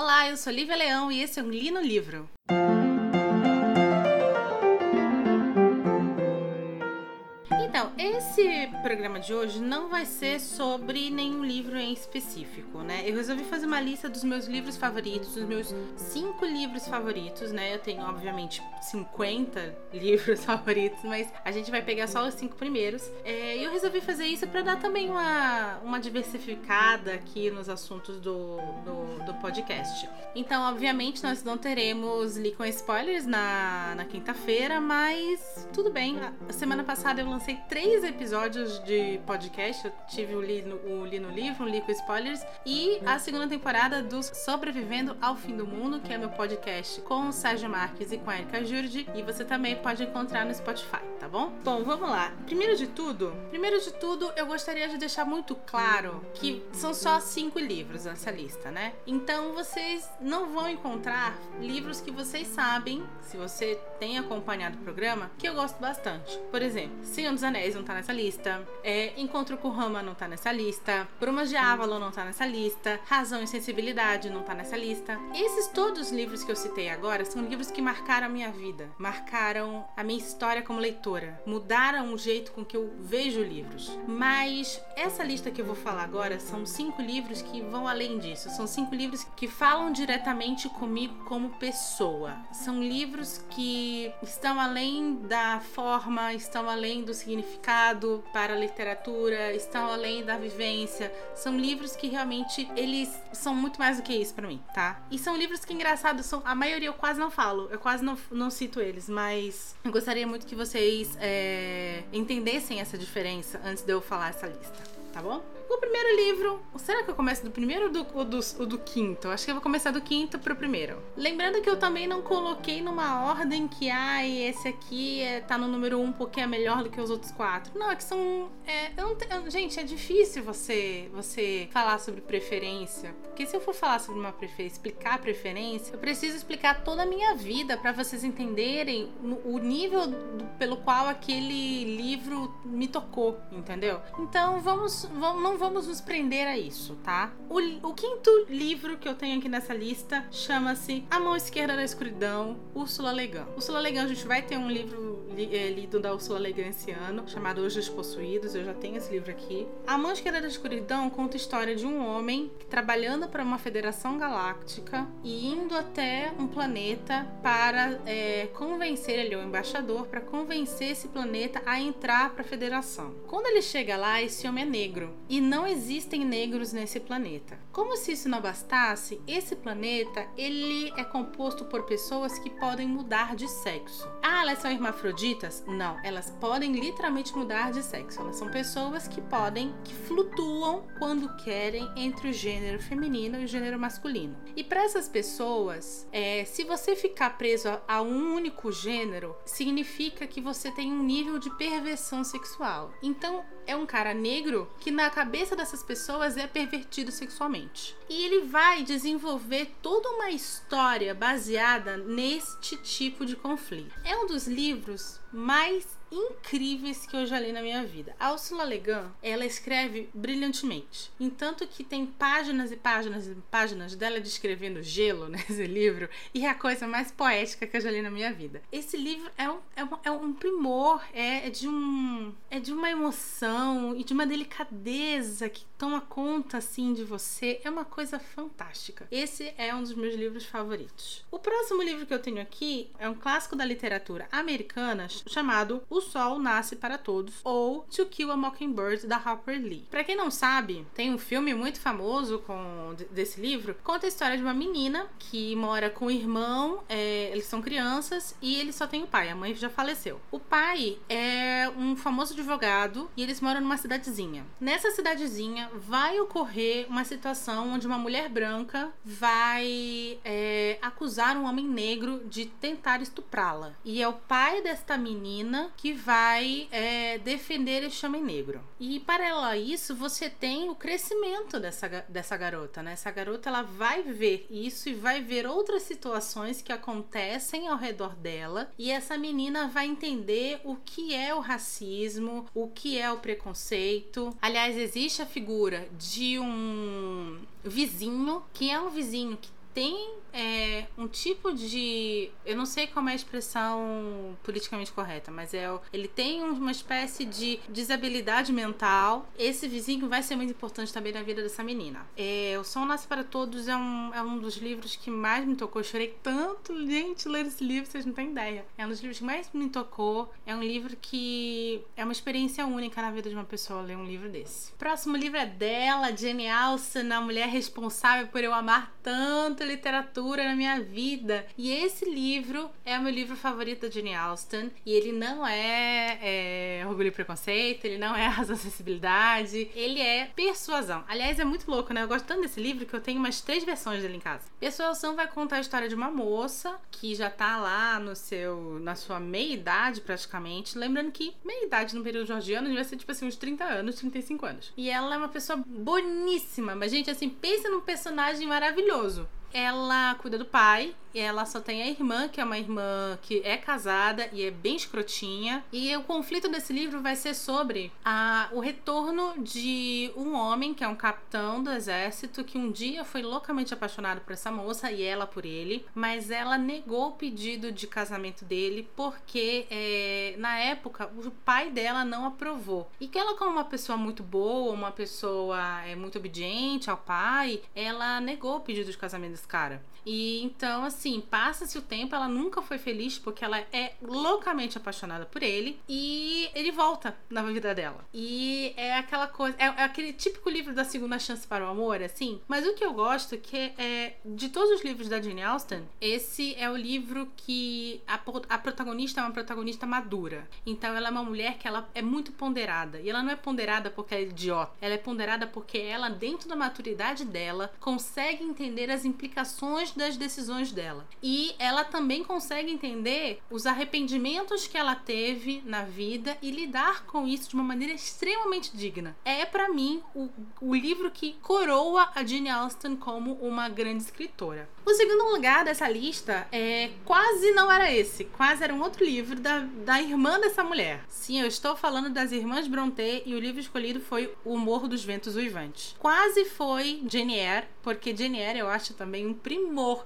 Olá, eu sou Lívia Leão e esse é um Li no Livro. Esse programa de hoje não vai ser sobre nenhum livro em específico, né? Eu resolvi fazer uma lista dos meus livros favoritos, dos meus cinco livros favoritos, né? Eu tenho, obviamente, 50 livros favoritos, mas a gente vai pegar só os cinco primeiros. É, e eu resolvi fazer isso para dar também uma, uma diversificada aqui nos assuntos do, do, do podcast. Então, obviamente, nós não teremos Li com spoilers na, na quinta-feira, mas tudo bem. A semana passada eu lancei três episódios de podcast. Eu tive o Li no, o Li no livro, um Li com spoilers, e a segunda temporada do Sobrevivendo ao Fim do Mundo, que é meu podcast com o Sérgio Marques e com a Erika Jurdi, e você também pode encontrar no Spotify, tá bom? Bom, vamos lá. Primeiro de tudo, primeiro de tudo, eu gostaria de deixar muito claro que são só cinco livros nessa lista, né? Então vocês não vão encontrar livros que vocês sabem, se você tem acompanhado o programa, que eu gosto bastante. Por exemplo, Senhor dos Anéis não tá nessa lista. É, Encontro com Rama não tá nessa lista. Brumas de Avalon não tá nessa lista. Razão e Sensibilidade não tá nessa lista. Esses todos os livros que eu citei agora são livros que marcaram a minha vida, marcaram a minha história como leitora, mudaram o jeito com que eu vejo livros. Mas essa lista que eu vou falar agora são cinco livros que vão além disso. São cinco livros que falam diretamente comigo como pessoa. São livros que estão além da forma, estão além do significado significado para a literatura, estão além da vivência. São livros que realmente eles são muito mais do que isso para mim, tá? E são livros que engraçado são a maioria eu quase não falo, eu quase não, não cito eles, mas eu gostaria muito que vocês é, entendessem essa diferença antes de eu falar essa lista, tá bom? O primeiro livro. Será que eu começo do primeiro ou do, ou do, ou do quinto? Acho que eu vou começar do quinto pro primeiro. Lembrando que eu também não coloquei numa ordem que, ai, esse aqui é, tá no número um porque é melhor do que os outros quatro. Não, é que são. É, gente, é difícil você, você falar sobre preferência. Porque se eu for falar sobre uma preferência, explicar a preferência, eu preciso explicar toda a minha vida para vocês entenderem o nível do, pelo qual aquele livro me tocou, entendeu? Então vamos, vamos não vamos nos prender a isso, tá? O, o quinto livro que eu tenho aqui nessa lista chama-se A Mão Esquerda da Escuridão, Úrsula Legan. Úrsula Legan, a gente vai ter um livro li, é, lido da Úrsula Legan esse ano, chamado Hoje os Possuídos, eu já tenho esse livro aqui. A Esquerda da Escuridão conta a história de um homem trabalhando para uma federação galáctica e indo até um planeta para é, convencer, ele é o embaixador, para convencer esse planeta a entrar para a federação. Quando ele chega lá, esse homem é negro e não existem negros nesse planeta. Como se isso não bastasse, esse planeta ele é composto por pessoas que podem mudar de sexo. Ah, elas são hermafroditas? Não, elas podem literalmente mudar de sexo. Elas são pessoas que podem, que flutuam quando querem entre o gênero feminino e o gênero masculino. E para essas pessoas, é, se você ficar preso a, a um único gênero, significa que você tem um nível de perversão sexual. Então, é um cara negro que na cabeça dessas pessoas é pervertido sexualmente. E ele vai desenvolver toda uma história baseada neste tipo de conflito. É um dos livros mais incríveis que eu já li na minha vida. A Ursula Le Guin, ela escreve brilhantemente. Entanto que tem páginas e páginas e páginas dela descrevendo gelo nesse livro, e é a coisa mais poética que eu já li na minha vida. Esse livro é um, é um, é um primor, é, é, de um é de uma emoção e de uma delicadeza que toma conta assim de você. É uma coisa fantástica. Esse é um dos meus livros favoritos. O próximo livro que eu tenho aqui é um clássico da literatura americana chamado O Sol Nasce para Todos ou To Kill a Mockingbird da Harper Lee. Para quem não sabe, tem um filme muito famoso com desse livro. Conta a história de uma menina que mora com o irmão. É, eles são crianças e ele só tem o pai. A mãe já faleceu. O pai é um famoso advogado e eles moram numa cidadezinha. Nessa cidadezinha vai ocorrer uma situação onde uma mulher branca vai é, acusar um homem negro de tentar estuprá-la. E é o pai desta menina que vai é, defender este homem negro. E paralelo a isso, você tem o crescimento dessa, dessa garota, né? Essa garota ela vai ver isso e vai ver outras situações que acontecem ao redor dela. E essa menina vai entender o que é o racismo, o que é o preconceito. Aliás, existe a figura de um vizinho que é um vizinho que tem é, um tipo de. Eu não sei como é a expressão politicamente correta, mas é ele tem uma espécie de desabilidade mental. Esse vizinho vai ser muito importante também na vida dessa menina. É, o Som Nasce para Todos é um, é um dos livros que mais me tocou. Eu chorei tanto, gente, ler esse livro, vocês não têm ideia. É um dos livros que mais me tocou. É um livro que é uma experiência única na vida de uma pessoa ler um livro desse. O próximo livro é dela, Jenny Alson, a mulher responsável por eu amar tanto literatura na minha vida. E esse livro é o meu livro favorito da Jenny Alston. E ele não é, é Orgulho e Preconceito, ele não é Razão Acessibilidade, ele é Persuasão. Aliás, é muito louco, né? Eu gosto tanto desse livro que eu tenho umas três versões dele em casa. Persuasão vai contar a história de uma moça que já tá lá no seu, na sua meia-idade praticamente. Lembrando que meia-idade no período georgiano devia ser tipo assim, uns 30 anos, 35 anos. E ela é uma pessoa boníssima, mas gente, assim, pensa num personagem maravilhoso. Ela cuida do pai ela só tem a irmã, que é uma irmã que é casada e é bem escrotinha. E o conflito desse livro vai ser sobre a, o retorno de um homem, que é um capitão do exército, que um dia foi loucamente apaixonado por essa moça e ela por ele, mas ela negou o pedido de casamento dele porque é, na época o pai dela não aprovou. E que ela, como uma pessoa muito boa, uma pessoa é, muito obediente ao pai, ela negou o pedido de casamento cara. E então, assim, passa-se o tempo, ela nunca foi feliz porque ela é loucamente apaixonada por ele e ele volta na vida dela. E é aquela coisa, é, é aquele típico livro da segunda chance para o amor, assim. Mas o que eu gosto é que é de todos os livros da Jane Austen, esse é o livro que a, a protagonista é uma protagonista madura. Então ela é uma mulher que ela é muito ponderada. E ela não é ponderada porque é idiota. Ela é ponderada porque ela, dentro da maturidade dela, consegue entender as implicações das decisões dela. E ela também consegue entender os arrependimentos que ela teve na vida e lidar com isso de uma maneira extremamente digna. É para mim o, o livro que coroa a Jane Austen como uma grande escritora. O segundo lugar dessa lista é quase não era esse, quase era um outro livro da, da irmã dessa mulher. Sim, eu estou falando das irmãs Brontë e o livro escolhido foi O Morro dos Ventos Uivantes. Quase foi Jane Eyre, porque Jane Eyre eu acho também um primor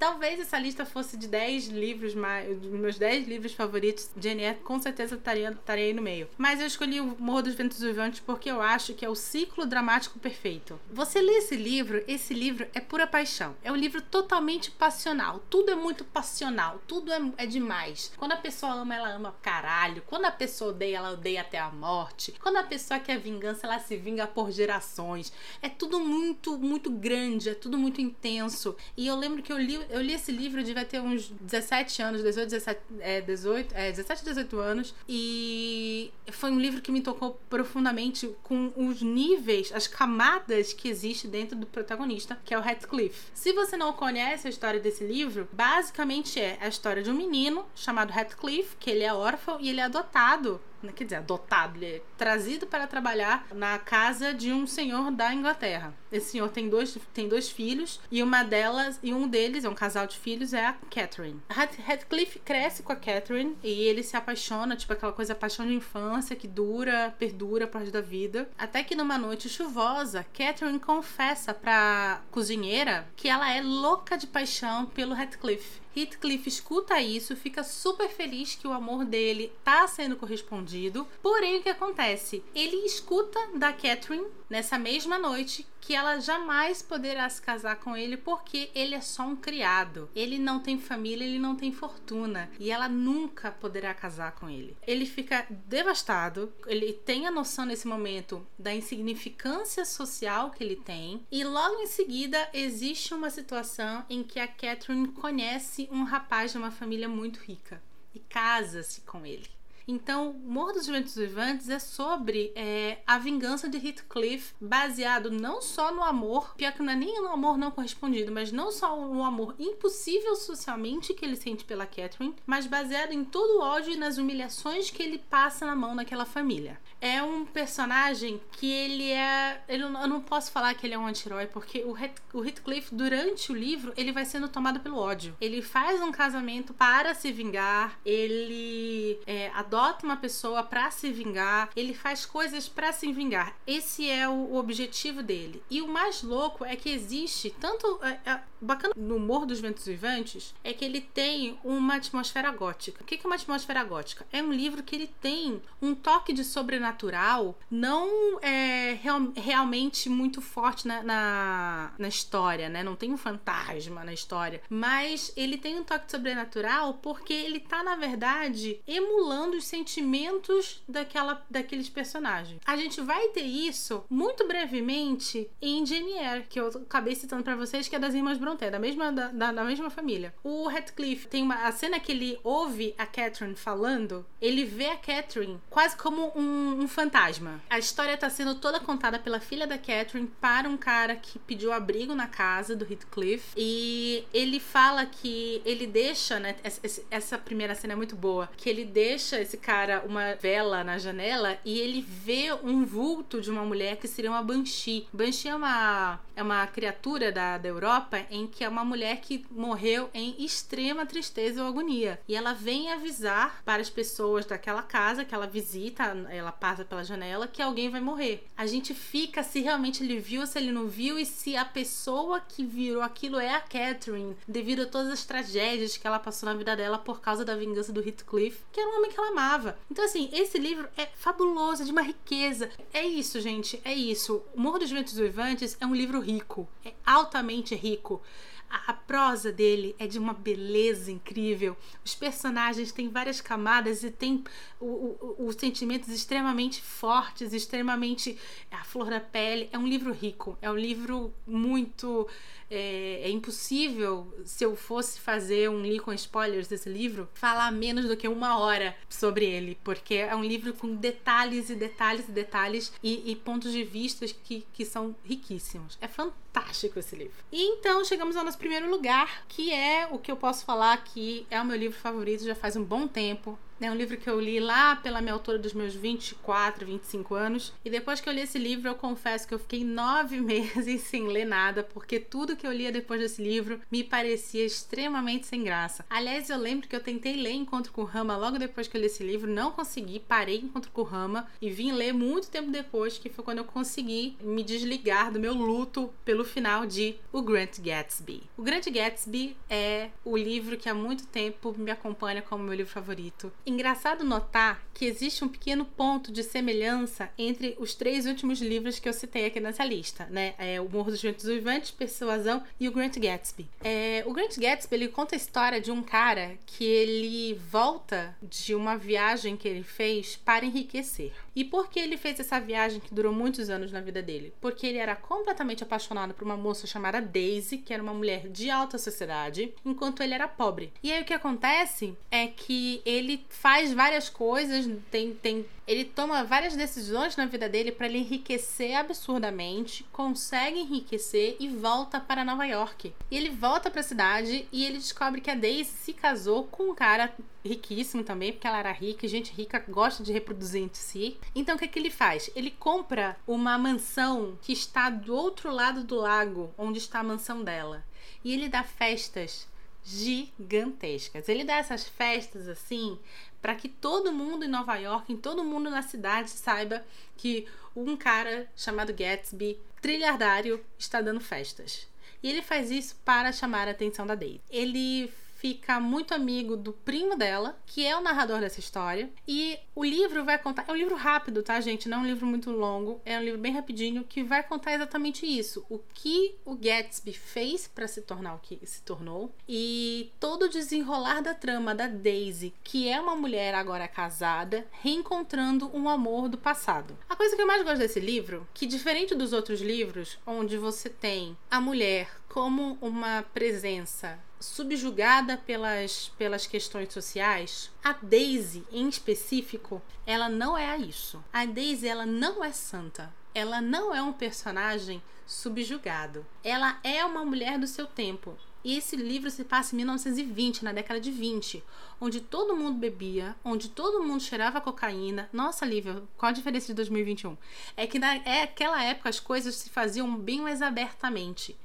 Talvez essa lista fosse de 10 livros, mais, meus 10 livros favoritos. Jane com certeza estaria, estaria aí no meio. Mas eu escolhi o Morro dos Ventos Vivantes porque eu acho que é o ciclo dramático perfeito. Você lê esse livro, esse livro é pura paixão. É um livro totalmente passional. Tudo é muito passional. Tudo é, é demais. Quando a pessoa ama, ela ama caralho. Quando a pessoa odeia, ela odeia até a morte. Quando a pessoa quer vingança, ela se vinga por gerações. É tudo muito, muito grande. É tudo muito intenso. E eu lembro que eu li eu li esse livro, eu devia ter uns 17 anos, 18, 17, é, 18, é, 17, 18 anos. E foi um livro que me tocou profundamente com os níveis, as camadas que existe dentro do protagonista, que é o Heathcliff. Se você não conhece a história desse livro, basicamente é a história de um menino chamado Heathcliff, que ele é órfão e ele é adotado quer dizer, adotado, ele é trazido para trabalhar na casa de um senhor da Inglaterra. Esse senhor tem dois, tem dois filhos e uma delas e um deles é um casal de filhos é a Catherine. Heathcliff cresce com a Catherine e ele se apaixona, tipo aquela coisa paixão de infância que dura, perdura por resto da vida. Até que numa noite chuvosa, Catherine confessa para cozinheira que ela é louca de paixão pelo Heathcliff. Heathcliff escuta isso, fica super feliz que o amor dele tá sendo correspondido. Porém, o que acontece? Ele escuta da Catherine nessa mesma noite que ela jamais poderá se casar com ele porque ele é só um criado. Ele não tem família, ele não tem fortuna e ela nunca poderá casar com ele. Ele fica devastado, ele tem a noção nesse momento da insignificância social que ele tem e logo em seguida existe uma situação em que a Catherine conhece um rapaz de uma família muito rica e casa-se com ele. Então, Morro dos Ventos Vivantes é sobre é, a vingança de Heathcliff, baseado não só no amor, pior que não é nem no amor não correspondido, mas não só no amor impossível socialmente que ele sente pela Catherine, mas baseado em todo o ódio e nas humilhações que ele passa na mão daquela família. É um personagem que ele é. Ele, eu não posso falar que ele é um anti-herói, porque o, Heath, o Heathcliff, durante o livro, ele vai sendo tomado pelo ódio. Ele faz um casamento para se vingar, ele é, adora adota uma pessoa para se vingar, ele faz coisas para se vingar. Esse é o objetivo dele. E o mais louco é que existe tanto é, é, bacana no Morro dos Ventos Vivantes é que ele tem uma atmosfera gótica. O que é uma atmosfera gótica? É um livro que ele tem um toque de sobrenatural, não é real, realmente muito forte na, na, na, história, né? Não tem um fantasma na história, mas ele tem um toque sobrenatural porque ele tá, na verdade, emulando os sentimentos daquela, daqueles personagens. A gente vai ter isso muito brevemente em Jane que eu acabei citando para vocês, que é das irmãs Brontë, da mesma, da, da, da mesma família. O Radcliffe tem uma a cena que ele ouve a Catherine falando, ele vê a Catherine quase como um, um fantasma. A história tá sendo toda contada pela filha da Catherine para um cara que pediu abrigo na casa do Heathcliff e ele fala que ele deixa, né, essa primeira cena é muito boa, que ele deixa esse cara uma vela na janela e ele vê um vulto de uma mulher que seria uma Banshee. Banshee é uma, é uma criatura da, da Europa em que é uma mulher que morreu em extrema tristeza ou agonia. E ela vem avisar para as pessoas daquela casa que ela visita, ela passa pela janela, que alguém vai morrer. A gente fica se realmente ele viu, se ele não viu e se a pessoa que virou aquilo é a Catherine, devido a todas as tragédias que ela passou na vida dela por causa da vingança do Heathcliff, que era um homem que ela amava. Então, assim, esse livro é fabuloso, é de uma riqueza. É isso, gente, é isso. O Morro dos Ventos Uivantes é um livro rico, é altamente rico. A, prosa dele é de uma beleza incrível. Os personagens têm várias camadas e tem os sentimentos extremamente fortes, extremamente a flor da pele. É um livro rico, é um livro muito é, é, impossível, se eu fosse fazer um li com spoilers desse livro, falar menos do que uma hora sobre ele, porque é um livro com detalhes e detalhes e detalhes e, e pontos de vista que, que são riquíssimos. É fantástico esse livro. E então chegamos ao nosso primeiro lugar, que é o que eu posso falar que é o meu livro favorito já faz um bom tempo. É um livro que eu li lá pela minha autora dos meus 24, 25 anos. E depois que eu li esse livro, eu confesso que eu fiquei nove meses sem ler nada, porque tudo que eu lia depois desse livro me parecia extremamente sem graça. Aliás, eu lembro que eu tentei ler Encontro com Rama logo depois que eu li esse livro, não consegui, parei Encontro com Rama e vim ler muito tempo depois, que foi quando eu consegui me desligar do meu luto pelo final de O Grant Gatsby. O Grant Gatsby é o livro que há muito tempo me acompanha como meu livro favorito engraçado notar que existe um pequeno ponto de semelhança entre os três últimos livros que eu citei aqui nessa lista, né? É o Morro dos Ventos Uivantes, Persuasão e o Grant Gatsby. É, o Grant Gatsby ele conta a história de um cara que ele volta de uma viagem que ele fez para enriquecer. E por que ele fez essa viagem que durou muitos anos na vida dele? Porque ele era completamente apaixonado por uma moça chamada Daisy, que era uma mulher de alta sociedade, enquanto ele era pobre. E aí o que acontece é que ele faz várias coisas, tem, tem ele toma várias decisões na vida dele para ele enriquecer absurdamente, consegue enriquecer e volta para Nova York. E ele volta para a cidade e ele descobre que a Daisy se casou com um cara riquíssimo também, porque ela era rica, e gente rica gosta de reproduzir entre si. Então o que, é que ele faz? Ele compra uma mansão que está do outro lado do lago, onde está a mansão dela. E ele dá festas gigantescas. Ele dá essas festas assim para que todo mundo em Nova York, em todo mundo na cidade saiba que um cara chamado Gatsby, trilhardário, está dando festas. E ele faz isso para chamar a atenção da Daisy. Ele fica muito amigo do primo dela, que é o narrador dessa história. E o livro vai contar. É um livro rápido, tá, gente? Não é um livro muito longo. É um livro bem rapidinho que vai contar exatamente isso: o que o Gatsby fez para se tornar o que se tornou e todo o desenrolar da trama da Daisy, que é uma mulher agora casada, reencontrando um amor do passado. A coisa que eu mais gosto desse livro, que diferente dos outros livros, onde você tem a mulher como uma presença subjugada pelas, pelas questões sociais, a Daisy em específico, ela não é isso. A Daisy ela não é santa. Ela não é um personagem subjugado. Ela é uma mulher do seu tempo. E esse livro se passa em 1920, na década de 20, onde todo mundo bebia, onde todo mundo cheirava cocaína. Nossa, Lívia, qual a diferença de 2021? É que naquela é época as coisas se faziam bem mais abertamente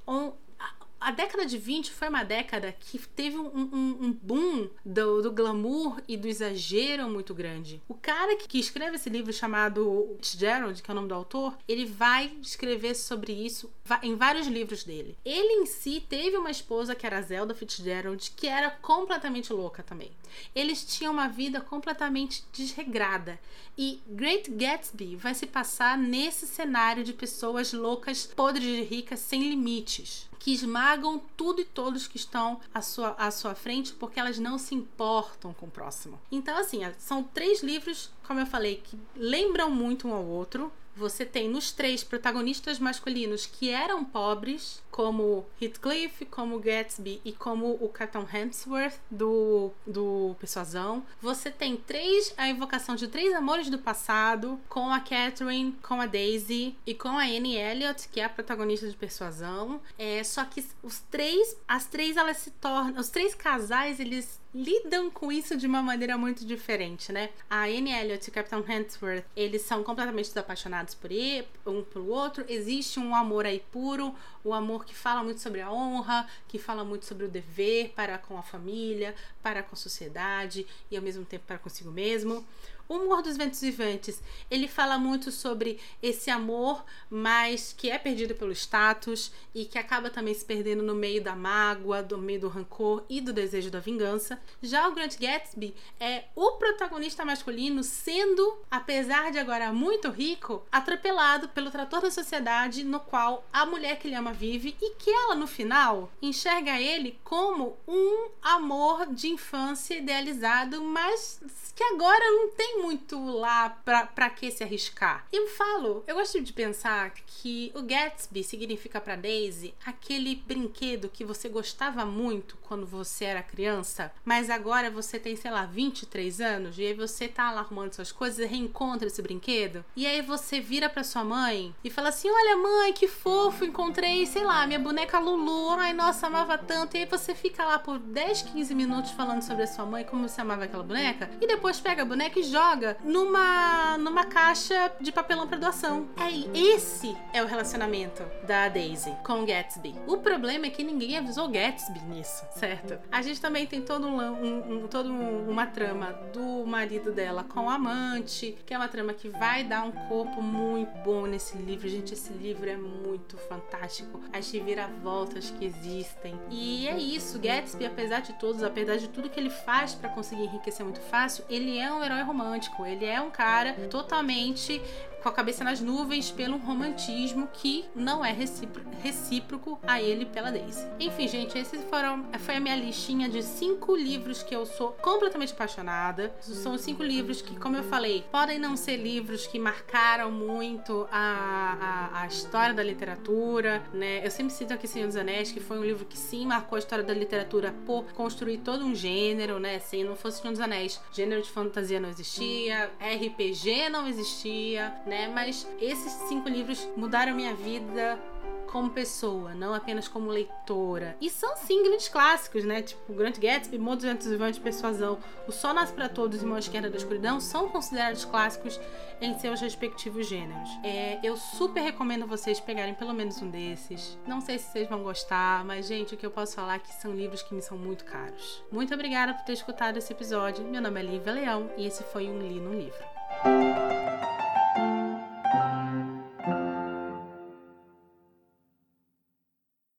a década de 20 foi uma década que teve um, um, um boom do, do, glamour e do exagero muito grande. O cara que, que escreve esse livro chamado Fitzgerald, que é o nome do autor, ele vai escrever sobre isso em vários livros dele. Ele em si teve uma esposa que era Zelda Fitzgerald, que era completamente louca também. Eles tinham uma vida completamente desregrada. E Great Gatsby vai se passar nesse cenário de pessoas loucas, podres de ricas, sem limites que esmagam tudo e todos que estão à sua, à sua frente porque elas não se importam com o próximo. Então, assim, são três livros, como eu falei, que lembram muito um ao outro. Você tem nos três protagonistas masculinos que eram pobres, como Heathcliff, como Gatsby e como o Captain Hemsworth do, do Persuasão. Você tem três, a invocação de três amores do passado, com a Catherine, com a Daisy e com a Annie Elliot, que é a protagonista de Persuasão. É, só que os três, as três elas se tornam, os três casais, eles lidam com isso de uma maneira muito diferente, né? A Anne Elliot e o Captain Hemsworth, eles são completamente desapaixonados por ele, um pelo outro. Existe um amor aí puro, o um amor que fala muito sobre a honra, que fala muito sobre o dever para com a família, para com a sociedade e ao mesmo tempo para consigo mesmo. O Humor dos Ventos Vivantes, ele fala muito sobre esse amor, mas que é perdido pelo status e que acaba também se perdendo no meio da mágoa, do meio do rancor e do desejo da vingança. Já o Grant Gatsby é o protagonista masculino sendo, apesar de agora muito rico, atropelado pelo trator da sociedade no qual a mulher que ele ama vive e que ela no final enxerga ele como um amor de infância idealizado, mas que agora não tem muito lá pra, pra que se arriscar. E eu falo, eu gosto de pensar que o Gatsby significa pra Daisy aquele brinquedo que você gostava muito quando você era criança, mas agora você tem, sei lá, 23 anos, e aí você tá lá arrumando suas coisas e reencontra esse brinquedo. E aí você vira pra sua mãe e fala assim: Olha, mãe, que fofo, encontrei, sei lá, minha boneca Lulu. Ai, nossa, amava tanto. E aí você fica lá por 10, 15 minutos falando sobre a sua mãe, como você amava aquela boneca, e depois pega a boneca e joga numa, numa caixa de papelão para doação. É, esse é o relacionamento da Daisy com Gatsby. O problema é que ninguém avisou Gatsby nisso, certo? A gente também tem todo um, um, um todo um, uma trama do marido dela com o amante, que é uma trama que vai dar um corpo muito bom nesse livro. Gente, esse livro é muito fantástico. As reviravoltas que existem. E é isso, Gatsby, apesar de todos, apesar de tudo que ele faz para conseguir enriquecer muito fácil, ele é um herói romântico romântico. Ele é um cara totalmente com a cabeça nas nuvens pelo romantismo que não é recíproco a ele pela Daisy. Enfim, gente, esses foram foi a minha listinha de cinco livros que eu sou completamente apaixonada. São cinco livros que, como eu falei, podem não ser livros que marcaram muito a, a, a história da literatura, né? Eu sempre cito aqui Senhor dos Anéis, que foi um livro que sim marcou a história da literatura por construir todo um gênero, né? Se não fosse Senhor dos Anéis, gênero de fantasia não existia, RPG não existia, né? Né? Mas esses cinco livros mudaram minha vida como pessoa, não apenas como leitora. E são sim grandes clássicos, né? Tipo Grant Gatsby, Modos Entusiasmantes de Persuasão, O Sol Nasce para Todos e Mão Esquerda da Escuridão são considerados clássicos em seus respectivos gêneros. É, eu super recomendo vocês pegarem pelo menos um desses. Não sei se vocês vão gostar, mas gente, o que eu posso falar é que são livros que me são muito caros. Muito obrigada por ter escutado esse episódio. Meu nome é Lívia Leão e esse foi um Li no Livro.